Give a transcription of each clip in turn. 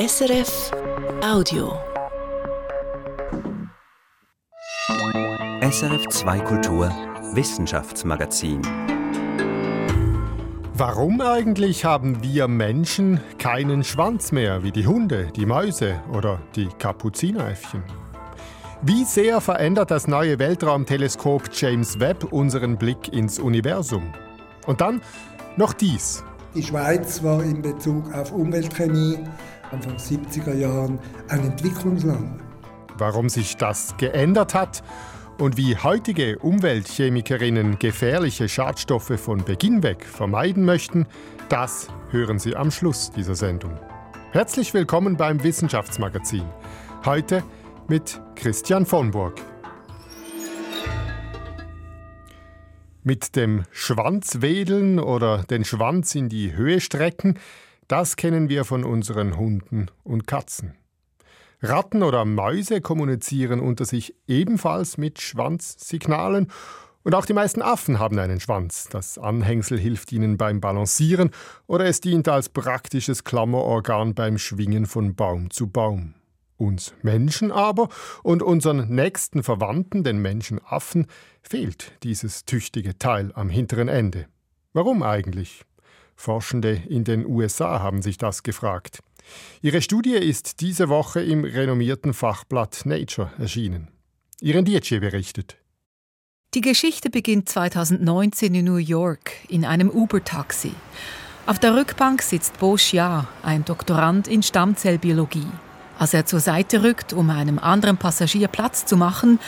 SRF Audio. SRF 2 Kultur Wissenschaftsmagazin. Warum eigentlich haben wir Menschen keinen Schwanz mehr wie die Hunde, die Mäuse oder die Kapuzineräffchen? Wie sehr verändert das neue Weltraumteleskop James Webb unseren Blick ins Universum? Und dann noch dies. Die Schweiz war in Bezug auf Umweltchemie Anfang 70er Jahren ein Entwicklungsland. Warum sich das geändert hat und wie heutige Umweltchemikerinnen gefährliche Schadstoffe von Beginn weg vermeiden möchten, das hören Sie am Schluss dieser Sendung. Herzlich willkommen beim Wissenschaftsmagazin. Heute mit Christian von Burg. Mit dem Schwanz wedeln oder den Schwanz in die Höhe strecken, das kennen wir von unseren Hunden und Katzen. Ratten oder Mäuse kommunizieren unter sich ebenfalls mit Schwanzsignalen und auch die meisten Affen haben einen Schwanz. Das Anhängsel hilft ihnen beim Balancieren oder es dient als praktisches Klammerorgan beim Schwingen von Baum zu Baum. Uns Menschen aber und unseren nächsten Verwandten, den Menschenaffen, fehlt dieses tüchtige Teil am hinteren Ende. Warum eigentlich? Forschende in den USA haben sich das gefragt. Ihre Studie ist diese Woche im renommierten Fachblatt Nature erschienen. Ihren Dietsche berichtet. Die Geschichte beginnt 2019 in New York in einem Uber-Taxi. Auf der Rückbank sitzt Bo Xia, ein Doktorand in Stammzellbiologie. Als er zur Seite rückt, um einem anderen Passagier Platz zu machen,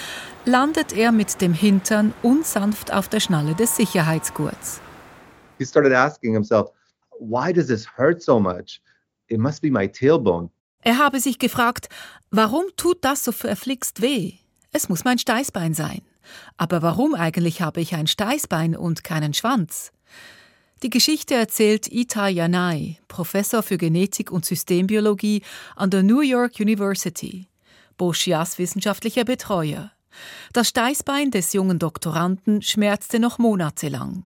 landet er mit dem Hintern unsanft auf der Schnalle des Sicherheitsgurts. He started asking himself, why does this hurt so much? It must be my tailbone. Er habe sich gefragt, warum tut das so verflixt weh? Es muss mein Steißbein sein. Aber warum eigentlich habe ich ein Steißbein und keinen Schwanz? Die Geschichte erzählt Ita Yanai, Professor für Genetik und Systembiologie an der New York University, Boschias wissenschaftlicher Betreuer. Das Steißbein des jungen Doktoranden schmerzte noch monatelang.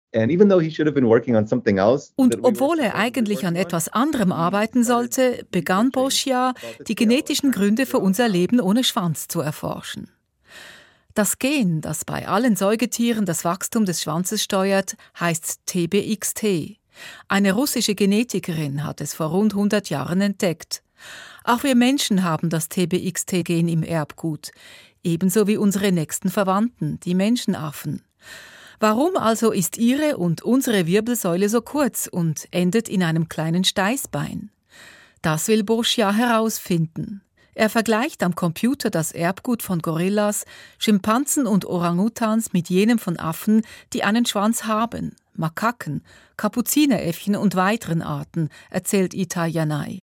Und obwohl er eigentlich an etwas anderem arbeiten sollte, begann Boschia, die genetischen Gründe für unser Leben ohne Schwanz zu erforschen. Das Gen, das bei allen Säugetieren das Wachstum des Schwanzes steuert, heißt TBXT. Eine russische Genetikerin hat es vor rund 100 Jahren entdeckt. Auch wir Menschen haben das TBXT-Gen im Erbgut, ebenso wie unsere nächsten Verwandten, die Menschenaffen. Warum also ist Ihre und unsere Wirbelsäule so kurz und endet in einem kleinen Steißbein? Das will Boschia herausfinden. Er vergleicht am Computer das Erbgut von Gorillas, Schimpansen und Orangutans mit jenem von Affen, die einen Schwanz haben, Makaken, Kapuzineräffchen und weiteren Arten, erzählt Ita Yanai.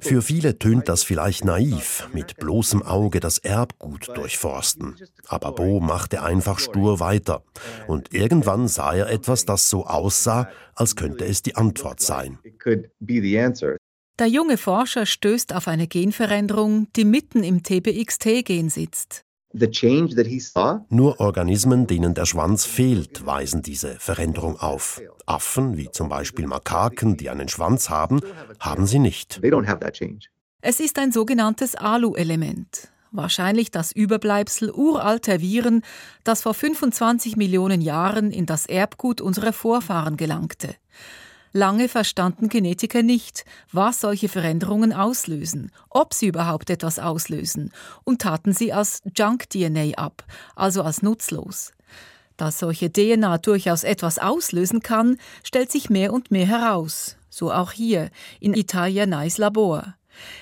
Für viele tönt das vielleicht naiv, mit bloßem Auge das Erbgut durchforsten. Aber Bo machte einfach stur weiter. Und irgendwann sah er etwas, das so aussah, als könnte es die Antwort sein. Der junge Forscher stößt auf eine Genveränderung, die mitten im TBXT-Gen sitzt. Nur Organismen, denen der Schwanz fehlt, weisen diese Veränderung auf. Affen, wie zum Beispiel Makaken, die einen Schwanz haben, haben sie nicht. Es ist ein sogenanntes Alu-Element. Wahrscheinlich das Überbleibsel uralter Viren, das vor 25 Millionen Jahren in das Erbgut unserer Vorfahren gelangte. Lange verstanden Genetiker nicht, was solche Veränderungen auslösen, ob sie überhaupt etwas auslösen, und taten sie als Junk-DNA ab, also als nutzlos. Dass solche DNA durchaus etwas auslösen kann, stellt sich mehr und mehr heraus, so auch hier in Italia Nice Labor.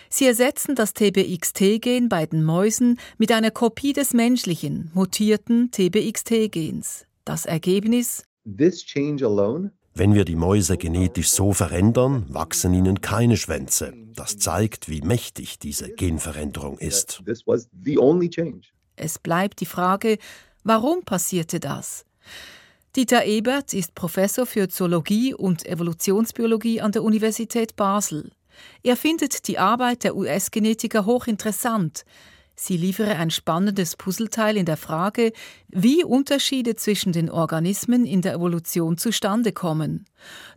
Sie ersetzen das TBXT-Gen bei den Mäusen mit einer Kopie des menschlichen, mutierten TBXT-Gens. Das Ergebnis? This change alone wenn wir die Mäuse genetisch so verändern, wachsen ihnen keine Schwänze. Das zeigt, wie mächtig diese Genveränderung ist. Es bleibt die Frage, warum passierte das? Dieter Ebert ist Professor für Zoologie und Evolutionsbiologie an der Universität Basel. Er findet die Arbeit der US-Genetiker hochinteressant, Sie liefere ein spannendes Puzzleteil in der Frage, wie Unterschiede zwischen den Organismen in der Evolution zustande kommen.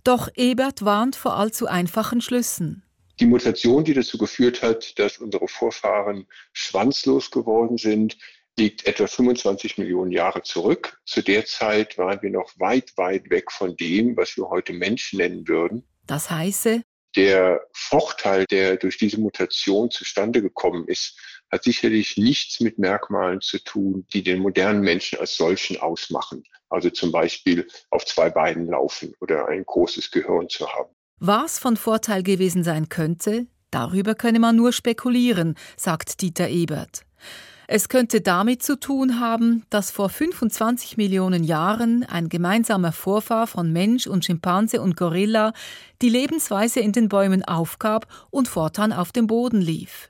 Doch Ebert warnt vor allzu einfachen Schlüssen. Die Mutation, die dazu geführt hat, dass unsere Vorfahren schwanzlos geworden sind, liegt etwa 25 Millionen Jahre zurück. Zu der Zeit waren wir noch weit, weit weg von dem, was wir heute Mensch nennen würden. Das heiße, der Vorteil, der durch diese Mutation zustande gekommen ist, hat sicherlich nichts mit Merkmalen zu tun, die den modernen Menschen als solchen ausmachen. Also zum Beispiel auf zwei Beinen laufen oder ein großes Gehirn zu haben. Was von Vorteil gewesen sein könnte, darüber könne man nur spekulieren, sagt Dieter Ebert. Es könnte damit zu tun haben, dass vor 25 Millionen Jahren ein gemeinsamer Vorfahr von Mensch und Schimpanse und Gorilla die Lebensweise in den Bäumen aufgab und fortan auf dem Boden lief.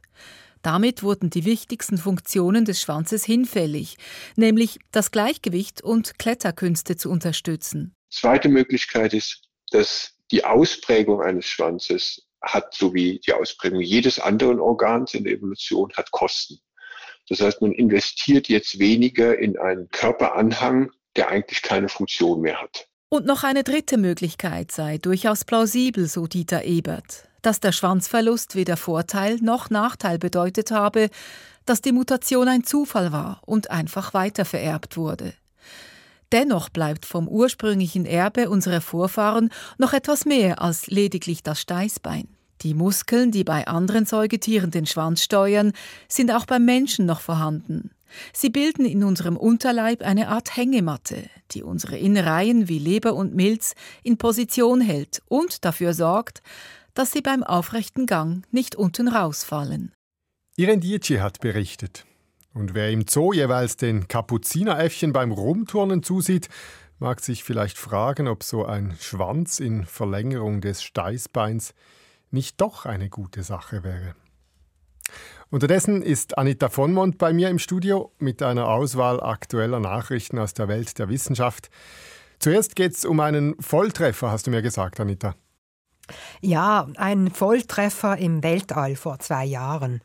Damit wurden die wichtigsten Funktionen des Schwanzes hinfällig, nämlich das Gleichgewicht und Kletterkünste zu unterstützen. Zweite Möglichkeit ist, dass die Ausprägung eines Schwanzes hat, so wie die Ausprägung jedes anderen Organs in der Evolution, hat Kosten. Das heißt, man investiert jetzt weniger in einen Körperanhang, der eigentlich keine Funktion mehr hat. Und noch eine dritte Möglichkeit sei durchaus plausibel, so Dieter Ebert, dass der Schwanzverlust weder Vorteil noch Nachteil bedeutet habe, dass die Mutation ein Zufall war und einfach weitervererbt wurde. Dennoch bleibt vom ursprünglichen Erbe unserer Vorfahren noch etwas mehr als lediglich das Steißbein. Die Muskeln, die bei anderen Säugetieren den Schwanz steuern, sind auch beim Menschen noch vorhanden. Sie bilden in unserem Unterleib eine Art Hängematte, die unsere Innereien wie Leber und Milz in Position hält und dafür sorgt, dass sie beim aufrechten Gang nicht unten rausfallen. Irene Dietschi hat berichtet. Und wer im Zoo jeweils den Kapuzineräffchen beim Rumturnen zusieht, mag sich vielleicht fragen, ob so ein Schwanz in Verlängerung des Steißbeins nicht doch eine gute Sache wäre. Unterdessen ist Anita Vonmont bei mir im Studio mit einer Auswahl aktueller Nachrichten aus der Welt der Wissenschaft. Zuerst geht es um einen Volltreffer, hast du mir gesagt, Anita. Ja, ein Volltreffer im Weltall vor zwei Jahren.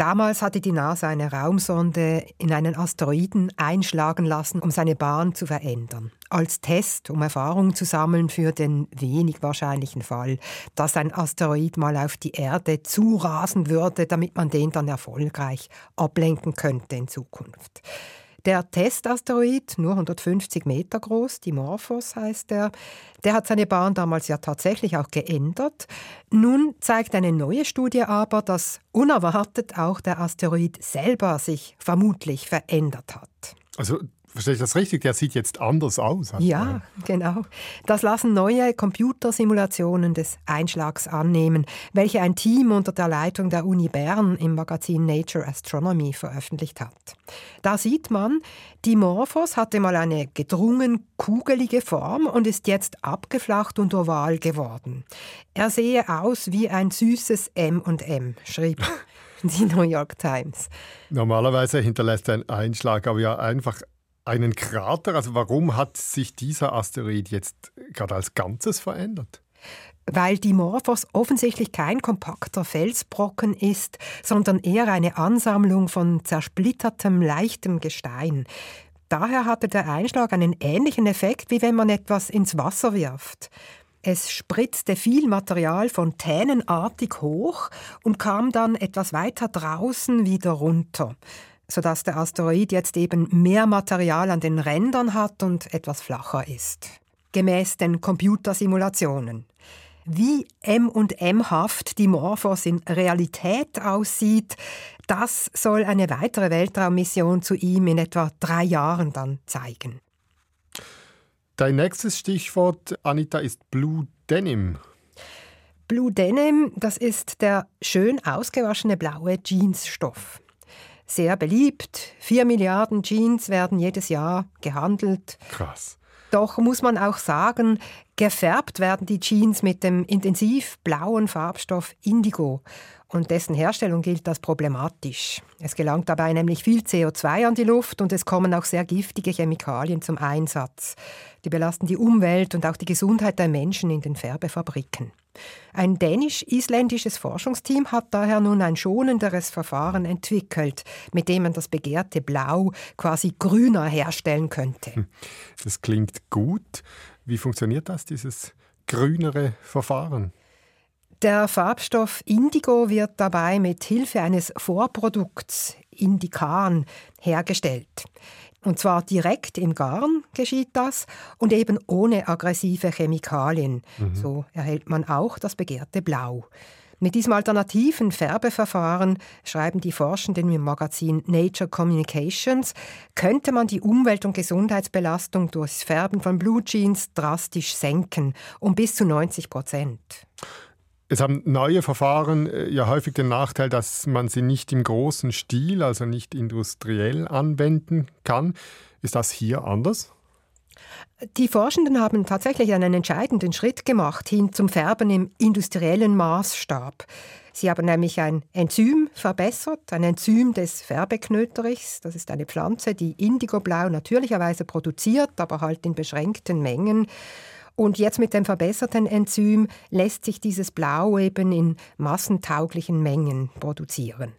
Damals hatte die NASA eine Raumsonde in einen Asteroiden einschlagen lassen, um seine Bahn zu verändern. Als Test, um Erfahrung zu sammeln für den wenig wahrscheinlichen Fall, dass ein Asteroid mal auf die Erde zurasen würde, damit man den dann erfolgreich ablenken könnte in Zukunft. Der Testasteroid, nur 150 Meter groß, Dimorphos heißt er, der hat seine Bahn damals ja tatsächlich auch geändert. Nun zeigt eine neue Studie aber, dass unerwartet auch der Asteroid selber sich vermutlich verändert hat. Also Verstehe ich das richtig? Der sieht jetzt anders aus. Ja, genau. Das lassen neue Computersimulationen des Einschlags annehmen, welche ein Team unter der Leitung der Uni Bern im Magazin Nature Astronomy veröffentlicht hat. Da sieht man, Dimorphos hatte mal eine gedrungen kugelige Form und ist jetzt abgeflacht und oval geworden. Er sehe aus wie ein süßes M&M, schrieb die New York Times. Normalerweise hinterlässt ein Einschlag aber ja einfach einen Krater? Also warum hat sich dieser Asteroid jetzt gerade als Ganzes verändert? Weil Dimorphos offensichtlich kein kompakter Felsbrocken ist, sondern eher eine Ansammlung von zersplittertem, leichtem Gestein. Daher hatte der Einschlag einen ähnlichen Effekt, wie wenn man etwas ins Wasser wirft. Es spritzte viel Material fontänenartig hoch und kam dann etwas weiter draußen wieder runter sodass der Asteroid jetzt eben mehr Material an den Rändern hat und etwas flacher ist. Gemäß den Computersimulationen. Wie M&M-haft die Morphos in Realität aussieht, das soll eine weitere Weltraummission zu ihm in etwa drei Jahren dann zeigen. Dein nächstes Stichwort, Anita, ist Blue Denim. Blue Denim, das ist der schön ausgewaschene blaue Jeansstoff sehr beliebt. Vier Milliarden Jeans werden jedes Jahr gehandelt. Krass. Doch muss man auch sagen, gefärbt werden die Jeans mit dem intensiv blauen Farbstoff Indigo und dessen Herstellung gilt als problematisch. Es gelangt dabei nämlich viel CO2 an die Luft und es kommen auch sehr giftige Chemikalien zum Einsatz. Die belasten die Umwelt und auch die Gesundheit der Menschen in den Färbefabriken. Ein dänisch-isländisches Forschungsteam hat daher nun ein schonenderes Verfahren entwickelt, mit dem man das begehrte Blau quasi grüner herstellen könnte. Hm, das klingt gut. Wie funktioniert das, dieses grünere Verfahren? Der Farbstoff Indigo wird dabei mit Hilfe eines Vorprodukts Indikan hergestellt. Und zwar direkt im Garn geschieht das und eben ohne aggressive Chemikalien. Mhm. So erhält man auch das begehrte Blau. Mit diesem alternativen Färbeverfahren, schreiben die Forschenden im Magazin Nature Communications, könnte man die Umwelt- und Gesundheitsbelastung durchs Färben von Blue Jeans drastisch senken, um bis zu 90 Prozent. Es haben neue Verfahren äh, ja häufig den Nachteil, dass man sie nicht im großen Stil, also nicht industriell anwenden kann. Ist das hier anders? Die Forschenden haben tatsächlich einen entscheidenden Schritt gemacht hin zum Färben im industriellen Maßstab. Sie haben nämlich ein Enzym verbessert, ein Enzym des Färbeknöterichs. Das ist eine Pflanze, die Indigoblau natürlicherweise produziert, aber halt in beschränkten Mengen. Und jetzt mit dem verbesserten Enzym lässt sich dieses Blau eben in massentauglichen Mengen produzieren.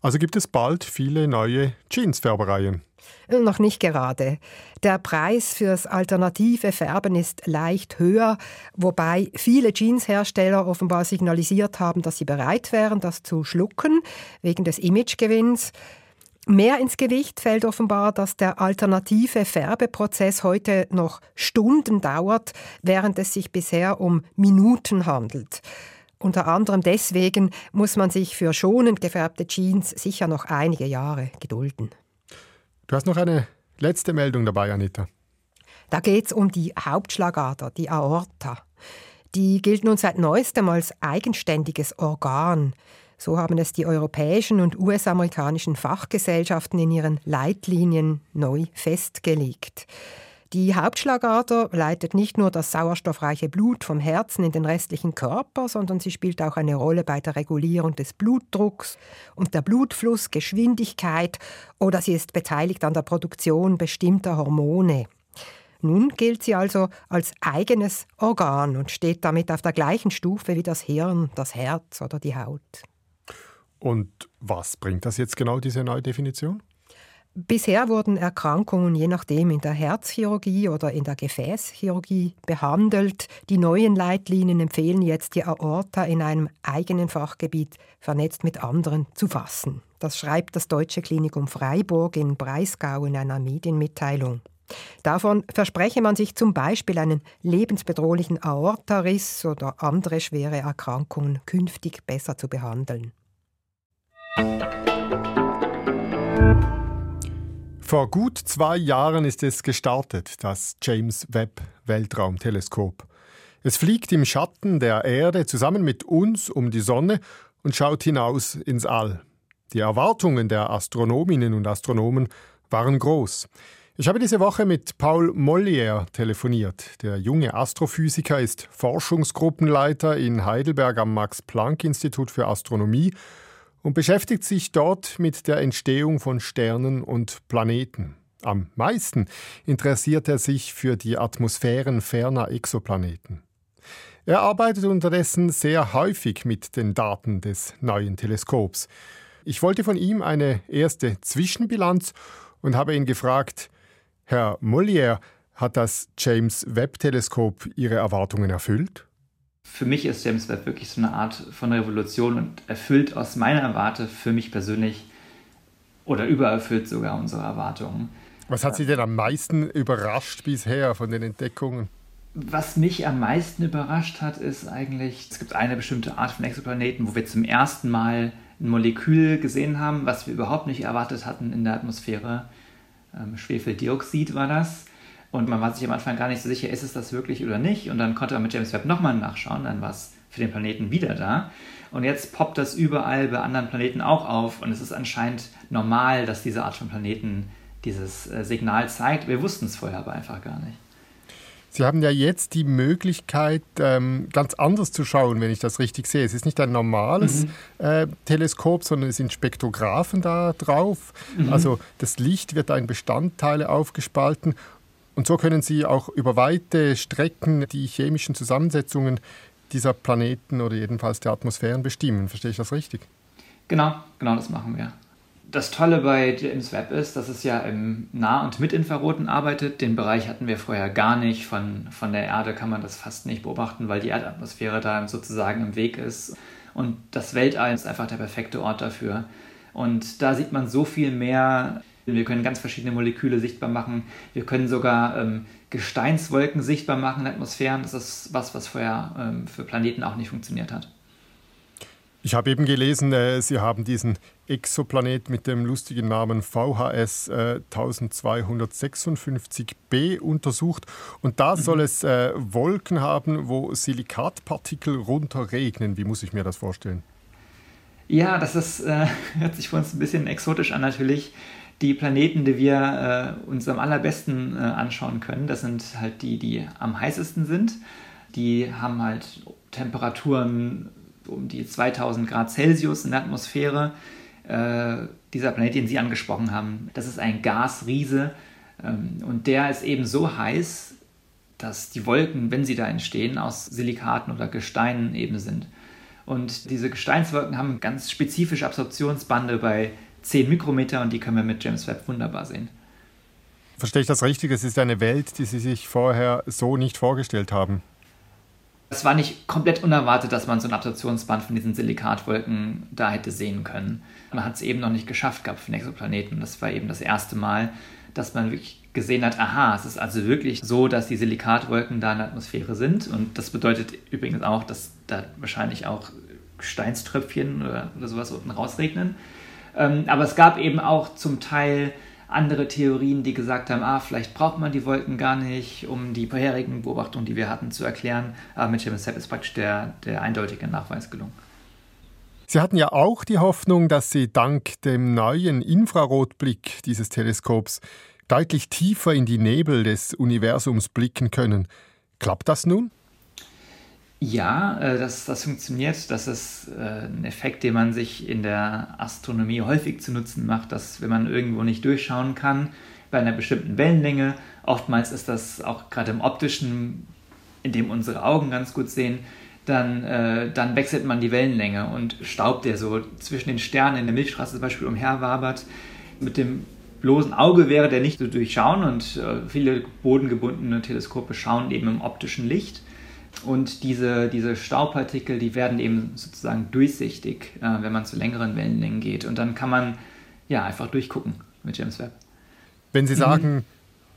Also gibt es bald viele neue Jeansfärbereien. Noch nicht gerade. Der Preis fürs alternative Färben ist leicht höher, wobei viele Jeanshersteller offenbar signalisiert haben, dass sie bereit wären, das zu schlucken, wegen des Imagegewinns. Mehr ins Gewicht fällt offenbar, dass der alternative Färbeprozess heute noch Stunden dauert, während es sich bisher um Minuten handelt. Unter anderem deswegen muss man sich für schonend gefärbte Jeans sicher noch einige Jahre gedulden. Du hast noch eine letzte Meldung dabei, Anita. Da geht es um die Hauptschlagader, die Aorta. Die gilt nun seit neuestem als eigenständiges Organ. So haben es die europäischen und US-amerikanischen Fachgesellschaften in ihren Leitlinien neu festgelegt. Die Hauptschlagader leitet nicht nur das sauerstoffreiche Blut vom Herzen in den restlichen Körper, sondern sie spielt auch eine Rolle bei der Regulierung des Blutdrucks und der Blutflussgeschwindigkeit oder sie ist beteiligt an der Produktion bestimmter Hormone. Nun gilt sie also als eigenes Organ und steht damit auf der gleichen Stufe wie das Hirn, das Herz oder die Haut. Und was bringt das jetzt genau, diese neue Definition? Bisher wurden Erkrankungen je nachdem in der Herzchirurgie oder in der Gefäßchirurgie behandelt. Die neuen Leitlinien empfehlen jetzt, die Aorta in einem eigenen Fachgebiet vernetzt mit anderen zu fassen. Das schreibt das Deutsche Klinikum Freiburg in Breisgau in einer Medienmitteilung. Davon verspreche man sich zum Beispiel einen lebensbedrohlichen Aortariss oder andere schwere Erkrankungen künftig besser zu behandeln. Vor gut zwei Jahren ist es gestartet, das James Webb Weltraumteleskop. Es fliegt im Schatten der Erde zusammen mit uns um die Sonne und schaut hinaus ins All. Die Erwartungen der Astronominnen und Astronomen waren groß. Ich habe diese Woche mit Paul Mollier telefoniert. Der junge Astrophysiker ist Forschungsgruppenleiter in Heidelberg am Max-Planck-Institut für Astronomie und beschäftigt sich dort mit der Entstehung von Sternen und Planeten. Am meisten interessiert er sich für die Atmosphären ferner Exoplaneten. Er arbeitet unterdessen sehr häufig mit den Daten des neuen Teleskops. Ich wollte von ihm eine erste Zwischenbilanz und habe ihn gefragt, Herr Mollier, hat das James Webb Teleskop Ihre Erwartungen erfüllt? Für mich ist James Webb wirklich so eine Art von Revolution und erfüllt aus meiner Warte für mich persönlich oder übererfüllt sogar unsere Erwartungen. Was hat Sie denn am meisten überrascht bisher von den Entdeckungen? Was mich am meisten überrascht hat, ist eigentlich, es gibt eine bestimmte Art von Exoplaneten, wo wir zum ersten Mal ein Molekül gesehen haben, was wir überhaupt nicht erwartet hatten in der Atmosphäre. Ähm, Schwefeldioxid war das. Und man war sich am Anfang gar nicht so sicher, ist es das wirklich oder nicht. Und dann konnte man mit James Webb nochmal nachschauen, dann war es für den Planeten wieder da. Und jetzt poppt das überall bei anderen Planeten auch auf. Und es ist anscheinend normal, dass diese Art von Planeten dieses äh, Signal zeigt. Wir wussten es vorher aber einfach gar nicht. Sie haben ja jetzt die Möglichkeit, ähm, ganz anders zu schauen, wenn ich das richtig sehe. Es ist nicht ein normales mhm. äh, Teleskop, sondern es sind Spektrographen da drauf. Mhm. Also das Licht wird in Bestandteile aufgespalten und so können Sie auch über weite Strecken die chemischen Zusammensetzungen dieser Planeten oder jedenfalls der Atmosphären bestimmen. Verstehe ich das richtig? Genau, genau das machen wir. Das Tolle bei James Webb ist, dass es ja im Nah- und Mitinfraroten arbeitet. Den Bereich hatten wir vorher gar nicht. Von, von der Erde kann man das fast nicht beobachten, weil die Erdatmosphäre da sozusagen im Weg ist. Und das Weltall ist einfach der perfekte Ort dafür. Und da sieht man so viel mehr. Wir können ganz verschiedene Moleküle sichtbar machen. Wir können sogar ähm, Gesteinswolken sichtbar machen in Atmosphären. Das ist was, was vorher ähm, für Planeten auch nicht funktioniert hat. Ich habe eben gelesen, äh, Sie haben diesen Exoplanet mit dem lustigen Namen VHS äh, 1256b untersucht. Und da mhm. soll es äh, Wolken haben, wo Silikatpartikel runterregnen. Wie muss ich mir das vorstellen? Ja, das ist, äh, hört sich für uns ein bisschen exotisch an natürlich. Die Planeten, die wir äh, uns am allerbesten äh, anschauen können, das sind halt die, die am heißesten sind. Die haben halt Temperaturen um die 2000 Grad Celsius in der Atmosphäre. Äh, dieser Planet, den Sie angesprochen haben, das ist ein Gasriese ähm, und der ist eben so heiß, dass die Wolken, wenn sie da entstehen, aus Silikaten oder Gesteinen eben sind. Und diese Gesteinswolken haben ganz spezifische Absorptionsbande bei 10 Mikrometer und die können wir mit James Webb wunderbar sehen. Verstehe ich das richtig? Es ist eine Welt, die Sie sich vorher so nicht vorgestellt haben. Es war nicht komplett unerwartet, dass man so ein Absorptionsband von diesen Silikatwolken da hätte sehen können. Man hat es eben noch nicht geschafft gehabt für den Exoplaneten. Das war eben das erste Mal, dass man wirklich gesehen hat, aha, es ist also wirklich so, dass die Silikatwolken da in der Atmosphäre sind. Und das bedeutet übrigens auch, dass da wahrscheinlich auch Steinströpfchen oder, oder sowas unten rausregnen. Ähm, aber es gab eben auch zum Teil andere Theorien, die gesagt haben, ah, vielleicht braucht man die Wolken gar nicht, um die vorherigen Beobachtungen, die wir hatten, zu erklären. Aber mit James Webb ist praktisch der, der eindeutige Nachweis gelungen. Sie hatten ja auch die Hoffnung, dass Sie dank dem neuen Infrarotblick dieses Teleskops deutlich tiefer in die Nebel des Universums blicken können. Klappt das nun? Ja, äh, das, das funktioniert. Das ist äh, ein Effekt, den man sich in der Astronomie häufig zu Nutzen macht, dass wenn man irgendwo nicht durchschauen kann, bei einer bestimmten Wellenlänge, oftmals ist das auch gerade im optischen, in dem unsere Augen ganz gut sehen, dann, äh, dann wechselt man die Wellenlänge und Staub, der so zwischen den Sternen in der Milchstraße zum Beispiel umherwabert, mit dem bloßen Auge wäre der nicht zu durchschauen und viele bodengebundene Teleskope schauen eben im optischen Licht. Und diese, diese Staubpartikel, die werden eben sozusagen durchsichtig, äh, wenn man zu längeren Wellenlängen geht. Und dann kann man ja einfach durchgucken mit James Webb. Wenn Sie sagen, mhm.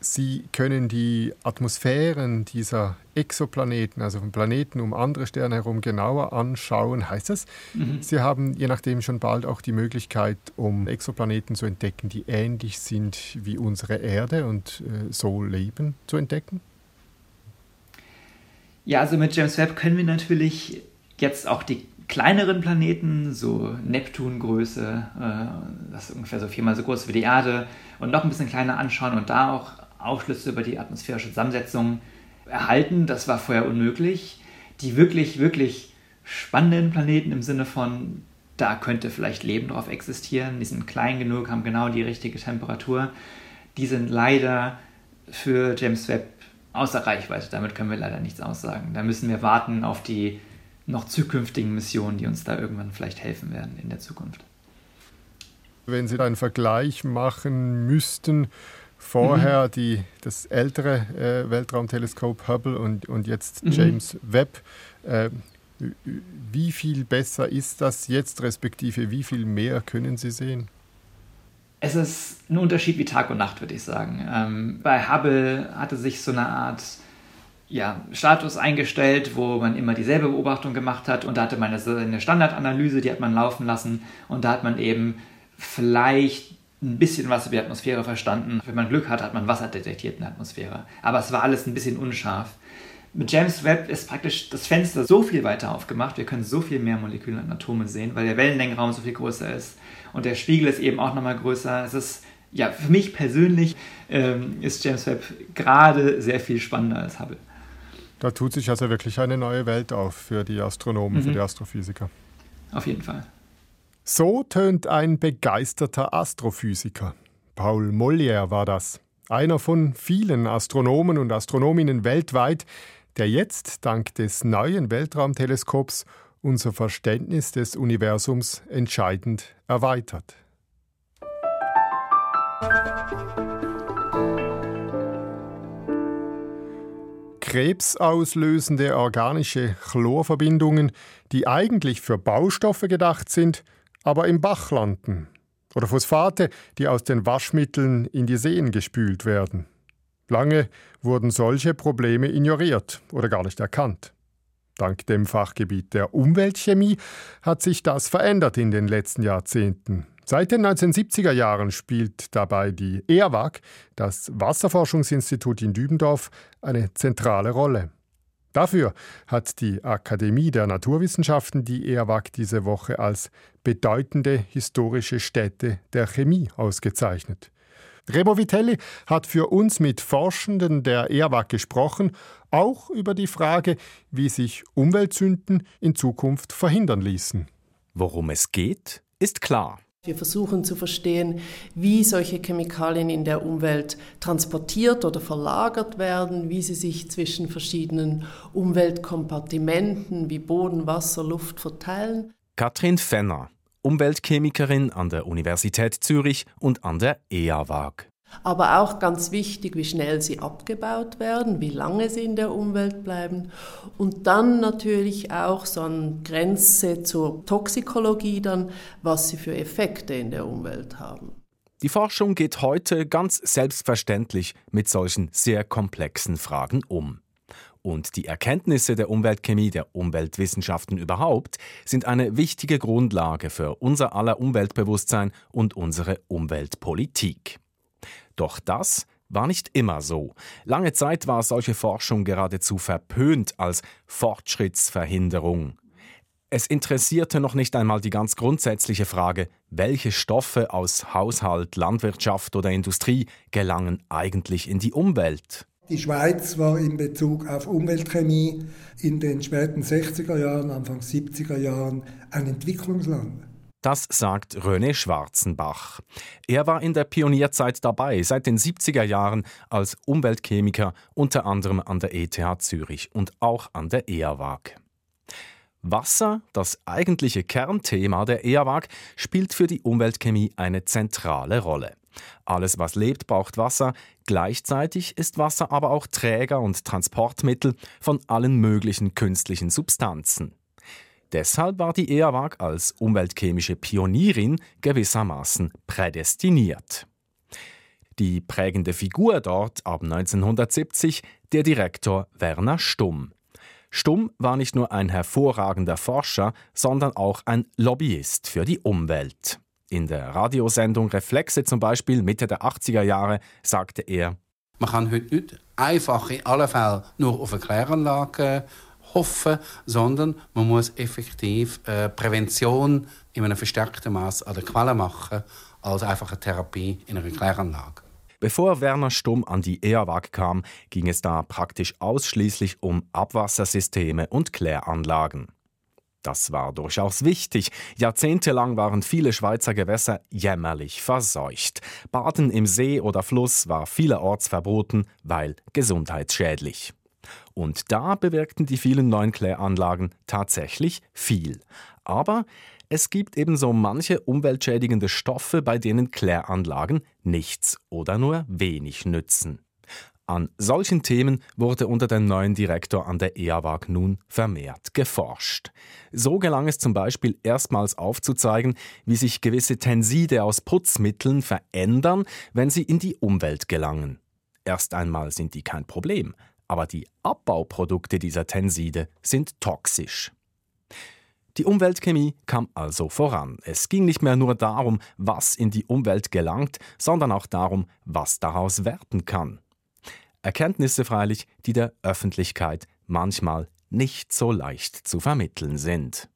Sie können die Atmosphären dieser Exoplaneten, also von Planeten um andere Sterne herum, genauer anschauen, heißt das, mhm. Sie haben je nachdem schon bald auch die Möglichkeit, um Exoplaneten zu entdecken, die ähnlich sind wie unsere Erde und äh, so leben, zu entdecken? Ja, also mit James Webb können wir natürlich jetzt auch die kleineren Planeten, so Neptungröße, äh, das ist ungefähr so viermal so groß wie die Erde, und noch ein bisschen kleiner anschauen und da auch Aufschlüsse über die atmosphärische Zusammensetzung erhalten. Das war vorher unmöglich. Die wirklich, wirklich spannenden Planeten im Sinne von, da könnte vielleicht Leben drauf existieren, die sind klein genug, haben genau die richtige Temperatur, die sind leider für James Webb außer Reichweite. Damit können wir leider nichts aussagen. Da müssen wir warten auf die noch zukünftigen Missionen, die uns da irgendwann vielleicht helfen werden in der Zukunft. Wenn Sie einen Vergleich machen müssten, vorher mhm. die, das ältere äh, Weltraumteleskop Hubble und, und jetzt mhm. James Webb, äh, wie viel besser ist das jetzt, respektive wie viel mehr können Sie sehen? Es ist ein Unterschied wie Tag und Nacht, würde ich sagen. Ähm, bei Hubble hatte sich so eine Art ja, Status eingestellt, wo man immer dieselbe Beobachtung gemacht hat und da hatte man eine Standardanalyse, die hat man laufen lassen und da hat man eben vielleicht ein bisschen was über die Atmosphäre verstanden. Wenn man Glück hat, hat man Wasser detektiert in der Atmosphäre. Aber es war alles ein bisschen unscharf. Mit James Webb ist praktisch das Fenster so viel weiter aufgemacht. Wir können so viel mehr Moleküle und Atome sehen, weil der Wellenlängenraum so viel größer ist und der Spiegel ist eben auch nochmal größer. Es ist, ja, für mich persönlich ähm, ist James Webb gerade sehr viel spannender als Hubble. Da tut sich also wirklich eine neue Welt auf für die Astronomen, mhm. für die Astrophysiker. Auf jeden Fall. So tönt ein begeisterter Astrophysiker. Paul Mollier war das. Einer von vielen Astronomen und Astronominnen weltweit, der jetzt dank des neuen Weltraumteleskops unser Verständnis des Universums entscheidend erweitert. krebsauslösende organische Chlorverbindungen, die eigentlich für Baustoffe gedacht sind, aber im Bach landen. Oder Phosphate, die aus den Waschmitteln in die Seen gespült werden. Lange wurden solche Probleme ignoriert oder gar nicht erkannt. Dank dem Fachgebiet der Umweltchemie hat sich das verändert in den letzten Jahrzehnten. Seit den 1970er Jahren spielt dabei die ERWAG, das Wasserforschungsinstitut in Dübendorf, eine zentrale Rolle. Dafür hat die Akademie der Naturwissenschaften die ERWAG diese Woche als bedeutende historische Stätte der Chemie ausgezeichnet. Remo Vitelli hat für uns mit Forschenden der ERWAG gesprochen, auch über die Frage, wie sich Umweltsünden in Zukunft verhindern ließen. Worum es geht, ist klar. Wir versuchen zu verstehen, wie solche Chemikalien in der Umwelt transportiert oder verlagert werden, wie sie sich zwischen verschiedenen Umweltkompartimenten wie Boden, Wasser, Luft verteilen. Katrin Fenner, Umweltchemikerin an der Universität Zürich und an der EAWAG aber auch ganz wichtig, wie schnell sie abgebaut werden, wie lange sie in der Umwelt bleiben und dann natürlich auch so eine Grenze zur Toxikologie dann, was sie für Effekte in der Umwelt haben. Die Forschung geht heute ganz selbstverständlich mit solchen sehr komplexen Fragen um. Und die Erkenntnisse der Umweltchemie, der Umweltwissenschaften überhaupt, sind eine wichtige Grundlage für unser aller Umweltbewusstsein und unsere Umweltpolitik. Doch das war nicht immer so. Lange Zeit war solche Forschung geradezu verpönt als Fortschrittsverhinderung. Es interessierte noch nicht einmal die ganz grundsätzliche Frage, welche Stoffe aus Haushalt, Landwirtschaft oder Industrie gelangen eigentlich in die Umwelt. Die Schweiz war in Bezug auf Umweltchemie in den späten 60er Jahren, Anfang 70er Jahren ein Entwicklungsland. Das sagt René Schwarzenbach. Er war in der Pionierzeit dabei, seit den 70er Jahren als Umweltchemiker, unter anderem an der ETH Zürich und auch an der EAWAG. Wasser, das eigentliche Kernthema der EAWAG, spielt für die Umweltchemie eine zentrale Rolle. Alles, was lebt, braucht Wasser. Gleichzeitig ist Wasser aber auch Träger und Transportmittel von allen möglichen künstlichen Substanzen. Deshalb war die EAWAG als umweltchemische Pionierin gewissermaßen prädestiniert. Die prägende Figur dort ab 1970 der Direktor Werner Stumm. Stumm war nicht nur ein hervorragender Forscher, sondern auch ein Lobbyist für die Umwelt. In der Radiosendung Reflexe zum Beispiel Mitte der 80er Jahre sagte er, man kann heute nicht einfach in allen Fällen nur auf eine Kläranlage hoffen, sondern man muss effektiv äh, Prävention in einem verstärkten Maß an der Quelle machen, als einfach eine Therapie in einer Kläranlage. Bevor Werner Stumm an die EAWAG kam, ging es da praktisch ausschließlich um Abwassersysteme und Kläranlagen. Das war durchaus wichtig. Jahrzehntelang waren viele Schweizer Gewässer jämmerlich verseucht. Baden im See oder Fluss war vielerorts verboten, weil gesundheitsschädlich. Und da bewirkten die vielen neuen Kläranlagen tatsächlich viel. Aber es gibt ebenso manche umweltschädigende Stoffe, bei denen Kläranlagen nichts oder nur wenig nützen. An solchen Themen wurde unter dem neuen Direktor an der EAWAG nun vermehrt geforscht. So gelang es zum Beispiel erstmals aufzuzeigen, wie sich gewisse Tenside aus Putzmitteln verändern, wenn sie in die Umwelt gelangen. Erst einmal sind die kein Problem, aber die Abbauprodukte dieser Tenside sind toxisch. Die Umweltchemie kam also voran. Es ging nicht mehr nur darum, was in die Umwelt gelangt, sondern auch darum, was daraus werden kann. Erkenntnisse freilich, die der Öffentlichkeit manchmal nicht so leicht zu vermitteln sind.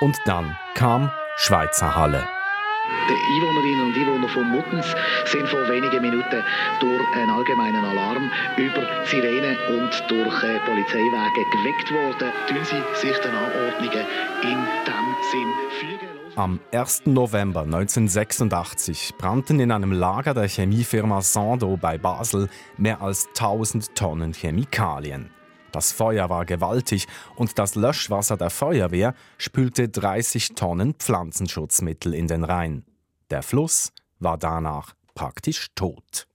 Und dann kam Schweizer Halle. Die Einwohnerinnen und Einwohner von Muttens sind vor wenigen Minuten durch einen allgemeinen Alarm über Sirenen und durch äh, Polizeiwagen geweckt worden. Tun Sie sich den Anordnungen in diesem Sinn fügen. Am 1. November 1986 brannten in einem Lager der Chemiefirma Sando bei Basel mehr als 1000 Tonnen Chemikalien. Das Feuer war gewaltig und das Löschwasser der Feuerwehr spülte 30 Tonnen Pflanzenschutzmittel in den Rhein. Der Fluss war danach praktisch tot.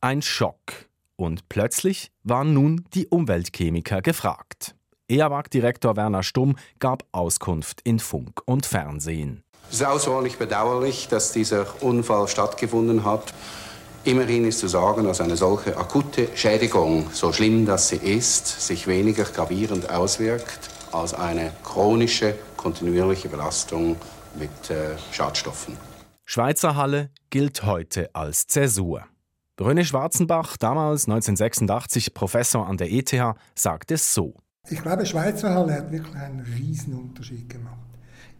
Ein Schock. Und plötzlich waren nun die Umweltchemiker gefragt. EAWAG-Direktor Werner Stumm gab Auskunft in Funk und Fernsehen. Es ist außerordentlich bedauerlich, dass dieser Unfall stattgefunden hat. Immerhin ist zu sagen, dass eine solche akute Schädigung, so schlimm das sie ist, sich weniger gravierend auswirkt als eine chronische, kontinuierliche Belastung mit äh, Schadstoffen. Schweizer Halle gilt heute als Zäsur. René Schwarzenbach, damals 1986 Professor an der ETH, sagt es so. Ich glaube, Schweizer Halle hat wirklich einen Riesenunterschied gemacht.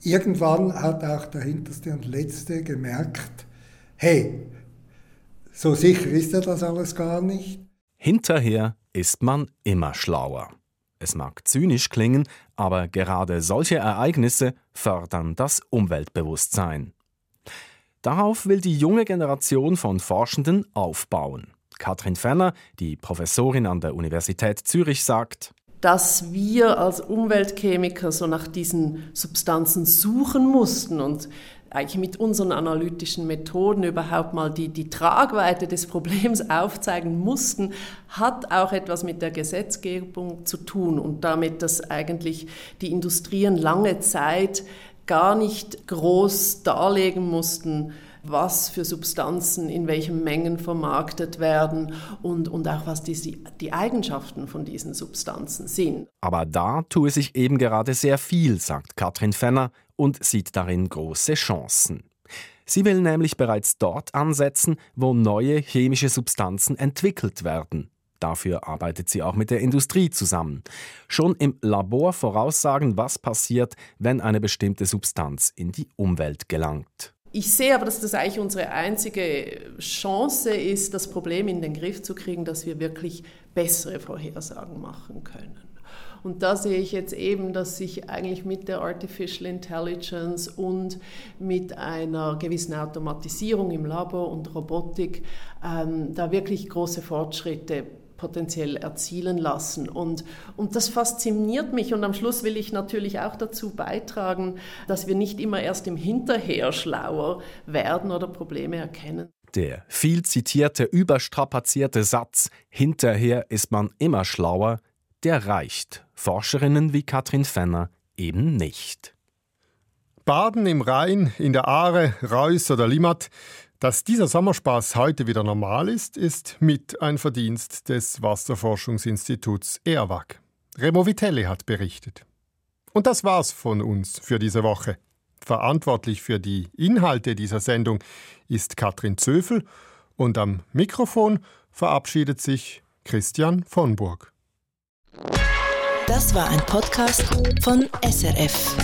Irgendwann hat auch der Hinterste und Letzte gemerkt, hey, so sicher ist ja das alles gar nicht. Hinterher ist man immer schlauer. Es mag zynisch klingen, aber gerade solche Ereignisse fördern das Umweltbewusstsein. Darauf will die junge Generation von Forschenden aufbauen. Katrin Fenner, die Professorin an der Universität Zürich, sagt, dass wir als Umweltchemiker so nach diesen Substanzen suchen mussten und eigentlich mit unseren analytischen Methoden überhaupt mal die, die Tragweite des Problems aufzeigen mussten, hat auch etwas mit der Gesetzgebung zu tun und damit, dass eigentlich die Industrien lange Zeit gar nicht groß darlegen mussten, was für Substanzen in welchen Mengen vermarktet werden und, und auch was die, die Eigenschaften von diesen Substanzen sind. Aber da tue sich eben gerade sehr viel, sagt Katrin Fenner und sieht darin große Chancen. Sie will nämlich bereits dort ansetzen, wo neue chemische Substanzen entwickelt werden. Dafür arbeitet sie auch mit der Industrie zusammen. Schon im Labor voraussagen, was passiert, wenn eine bestimmte Substanz in die Umwelt gelangt. Ich sehe aber, dass das eigentlich unsere einzige Chance ist, das Problem in den Griff zu kriegen, dass wir wirklich bessere Vorhersagen machen können. Und da sehe ich jetzt eben, dass sich eigentlich mit der Artificial Intelligence und mit einer gewissen Automatisierung im Labor und Robotik ähm, da wirklich große Fortschritte potenziell erzielen lassen. Und, und das fasziniert mich. Und am Schluss will ich natürlich auch dazu beitragen, dass wir nicht immer erst im Hinterher schlauer werden oder Probleme erkennen. Der viel zitierte, überstrapazierte Satz, hinterher ist man immer schlauer, der reicht Forscherinnen wie Katrin Fenner eben nicht. Baden im Rhein, in der Aare, Reuss oder Limmat, dass dieser Sommerspaß heute wieder normal ist, ist mit ein Verdienst des Wasserforschungsinstituts ERWAG. Remo Vitelli hat berichtet. Und das war's von uns für diese Woche. Verantwortlich für die Inhalte dieser Sendung ist Katrin Zöfel und am Mikrofon verabschiedet sich Christian von Burg. Das war ein Podcast von SRF.